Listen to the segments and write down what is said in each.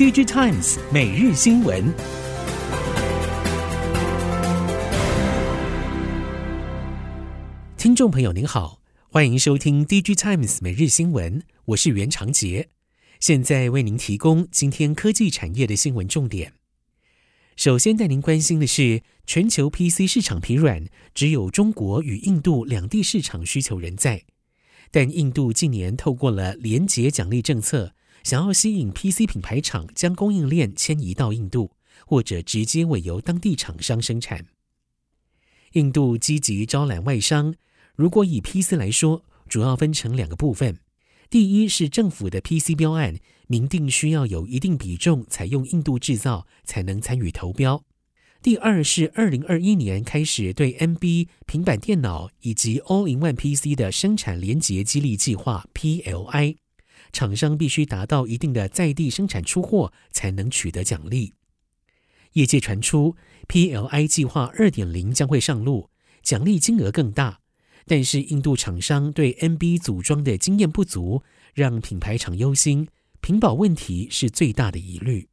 DG Times 每日新闻，听众朋友您好，欢迎收听 DG Times 每日新闻，我是袁长杰，现在为您提供今天科技产业的新闻重点。首先带您关心的是，全球 PC 市场疲软，只有中国与印度两地市场需求仍在。但印度近年透过了廉洁奖励政策，想要吸引 PC 品牌厂将供应链迁移到印度，或者直接委由当地厂商生产。印度积极招揽外商，如果以 PC 来说，主要分成两个部分：第一是政府的 PC 标案，明定需要有一定比重采用印度制造，才能参与投标。第二是二零二一年开始对 NB 平板电脑以及 All-in-One PC 的生产连结激励计划 PLI，厂商必须达到一定的在地生产出货，才能取得奖励。业界传出 PLI 计划二点零将会上路，奖励金额更大，但是印度厂商对 NB 组装的经验不足，让品牌厂忧心，屏保问题是最大的疑虑。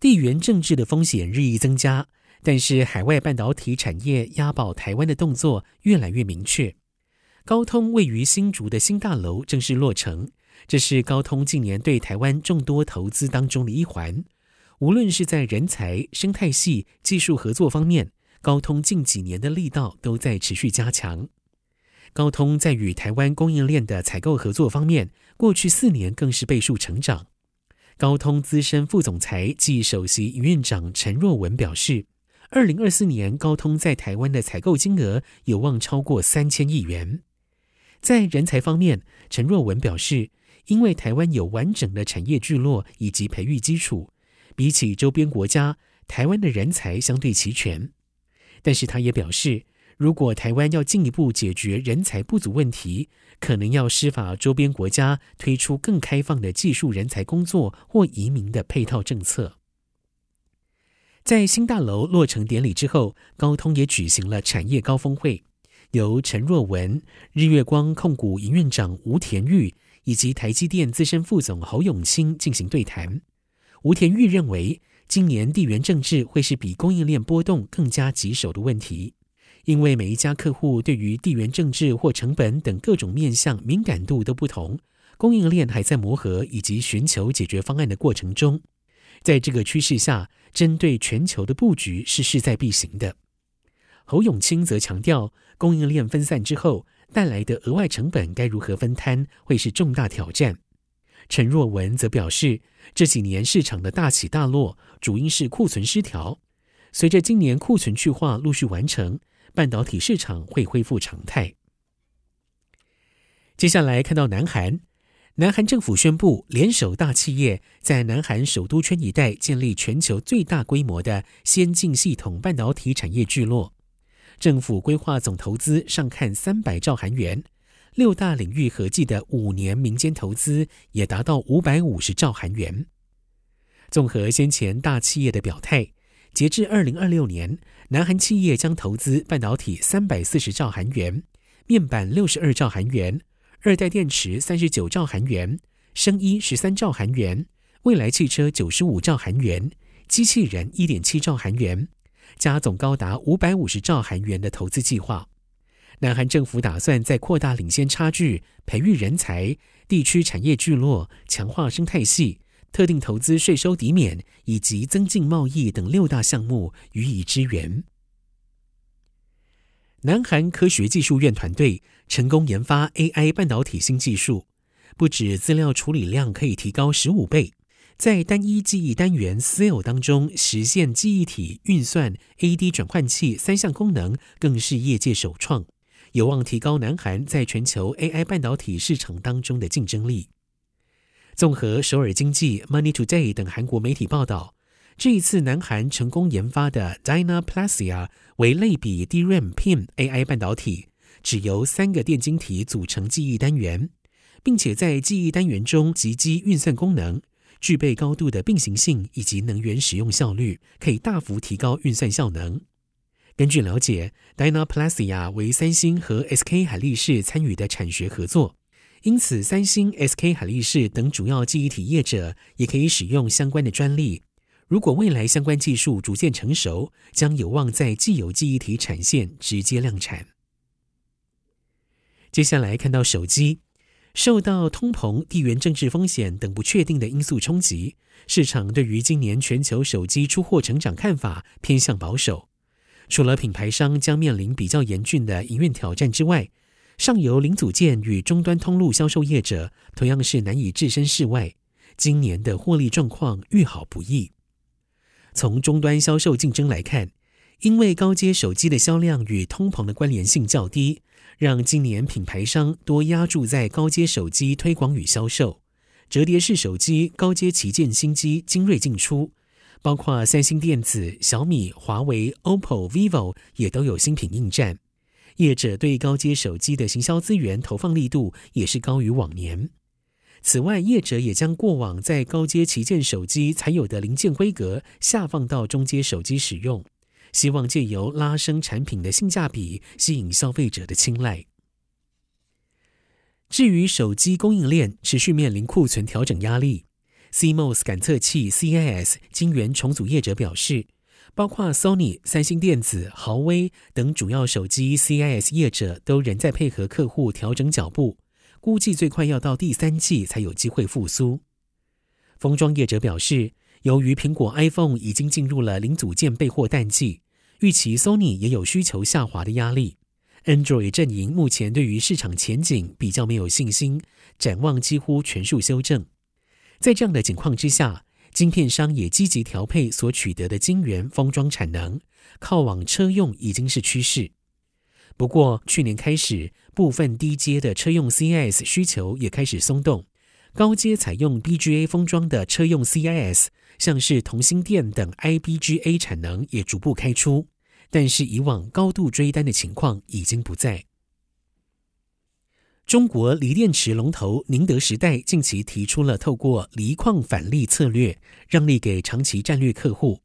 地缘政治的风险日益增加，但是海外半导体产业押宝台湾的动作越来越明确。高通位于新竹的新大楼正式落成，这是高通近年对台湾众多投资当中的一环。无论是在人才、生态系、技术合作方面，高通近几年的力道都在持续加强。高通在与台湾供应链的采购合作方面，过去四年更是倍数成长。高通资深副总裁暨首席营运长陈若文表示，二零二四年高通在台湾的采购金额有望超过三千亿元。在人才方面，陈若文表示，因为台湾有完整的产业聚落以及培育基础，比起周边国家，台湾的人才相对齐全。但是他也表示，如果台湾要进一步解决人才不足问题，可能要施法周边国家推出更开放的技术人才工作或移民的配套政策。在新大楼落成典礼之后，高通也举行了产业高峰会，由陈若文、日月光控股营运长吴田玉以及台积电资深副总侯永清进行对谈。吴田玉认为，今年地缘政治会是比供应链波动更加棘手的问题。因为每一家客户对于地缘政治或成本等各种面向敏感度都不同，供应链还在磨合以及寻求解决方案的过程中。在这个趋势下，针对全球的布局是势在必行的。侯永清则强调，供应链分散之后带来的额外成本该如何分摊，会是重大挑战。陈若文则表示，这几年市场的大起大落，主因是库存失调。随着今年库存去化陆续完成。半导体市场会恢复常态。接下来看到南韩，南韩政府宣布联手大企业，在南韩首都圈一带建立全球最大规模的先进系统半导体产业聚落。政府规划总投资上看三百兆韩元，六大领域合计的五年民间投资也达到五百五十兆韩元。综合先前大企业的表态。截至二零二六年，南韩企业将投资半导体三百四十兆韩元，面板六十二兆韩元，二代电池三十九兆韩元，生医十三兆韩元，未来汽车九十五兆韩元，机器人一点七兆韩元，加总高达五百五十兆韩元的投资计划。南韩政府打算在扩大领先差距，培育人才，地区产业聚落，强化生态系。特定投资税收抵免以及增进贸易等六大项目予以支援。南韩科学技术院团队成功研发 AI 半导体新技术，不止资料处理量可以提高十五倍，在单一记忆单元 Cell 当中实现记忆体运算 AD 转换器三项功能，更是业界首创，有望提高南韩在全球 AI 半导体市场当中的竞争力。综合首尔经济、Money Today 等韩国媒体报道，这一次南韩成功研发的 Dynaplasia 为类比 DRAM PIM AI 半导体，只由三个电晶体组成记忆单元，并且在记忆单元中集积运算功能，具备高度的并行性以及能源使用效率，可以大幅提高运算效能。根据了解，Dynaplasia 为三星和 SK 海力士参与的产学合作。因此，三星、SK 海力士等主要记忆体业者也可以使用相关的专利。如果未来相关技术逐渐成熟，将有望在既有记忆体产线直接量产。接下来看到手机，受到通膨、地缘政治风险等不确定的因素冲击，市场对于今年全球手机出货成长看法偏向保守。除了品牌商将面临比较严峻的营运挑战之外，上游零组件与终端通路销售业者同样是难以置身事外。今年的获利状况愈好不易。从终端销售竞争来看，因为高阶手机的销量与通膨的关联性较低，让今年品牌商多压注在高阶手机推广与销售。折叠式手机、高阶旗舰新机精锐进出，包括三星电子、小米、华为、OPPO、vivo 也都有新品应战。业者对高阶手机的行销资源投放力度也是高于往年。此外，业者也将过往在高阶旗舰手机才有的零件规格下放到中阶手机使用，希望借由拉升产品的性价比，吸引消费者的青睐。至于手机供应链持续面临库存调整压力，CMOS 感测器 CIS 晶圆重组业者表示，包括 Sony、三星电子、豪威等主要手机 CIS 业者都仍在配合客户调整脚步。估计最快要到第三季才有机会复苏。封装业者表示，由于苹果 iPhone 已经进入了零组件备货淡季，预期 Sony 也有需求下滑的压力。Android 阵营目前对于市场前景比较没有信心，展望几乎全数修正。在这样的情况之下，晶片商也积极调配所取得的晶圆封装产能，靠往车用已经是趋势。不过，去年开始，部分低阶的车用 CS 需求也开始松动，高阶采用 BGA 封装的车用 CIS，像是同心电等 IBGA 产能也逐步开出，但是以往高度追单的情况已经不在。中国锂电池龙头宁德时代近期提出了透过锂矿返利策略，让利给长期战略客户。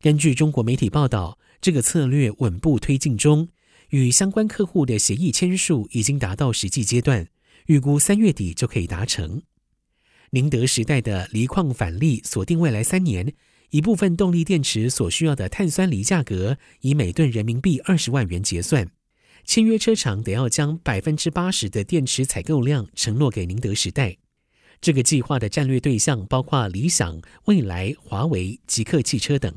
根据中国媒体报道，这个策略稳步推进中。与相关客户的协议签署已经达到实际阶段，预估三月底就可以达成。宁德时代的锂矿返利锁定未来三年，一部分动力电池所需要的碳酸锂价格以每吨人民币二十万元结算，签约车厂得要将百分之八十的电池采购量承诺给宁德时代。这个计划的战略对象包括理想、蔚来、华为、极客汽车等。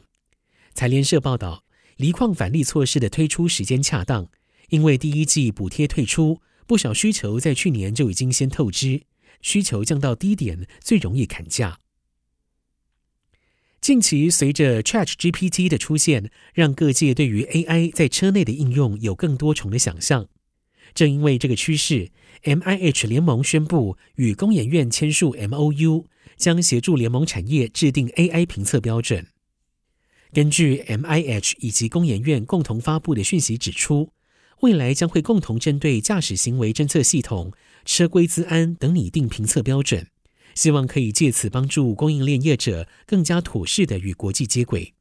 财联社报道。锂矿返利措施的推出时间恰当，因为第一季补贴退出，不少需求在去年就已经先透支，需求降到低点最容易砍价。近期随着 ChatGPT 的出现，让各界对于 AI 在车内的应用有更多重的想象。正因为这个趋势，MIH 联盟宣布与工研院签署 MOU，将协助联盟产业制定 AI 评测标准。根据 MIH 以及工研院共同发布的讯息指出，未来将会共同针对驾驶行为侦测系统、车规资安等拟定评测标准，希望可以借此帮助供应链业者更加妥适的与国际接轨。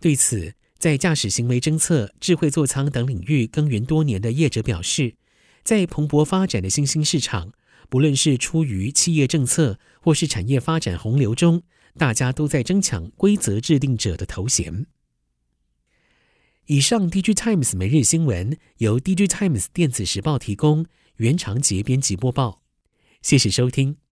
对此，在驾驶行为侦测、智慧座舱等领域耕耘多年的业者表示，在蓬勃发展的新兴市场，不论是出于企业政策或是产业发展洪流中，大家都在争抢规则制定者的头衔。以上，DG Times 每日新闻由 DG Times 电子时报提供，袁长杰编辑播报。谢谢收听。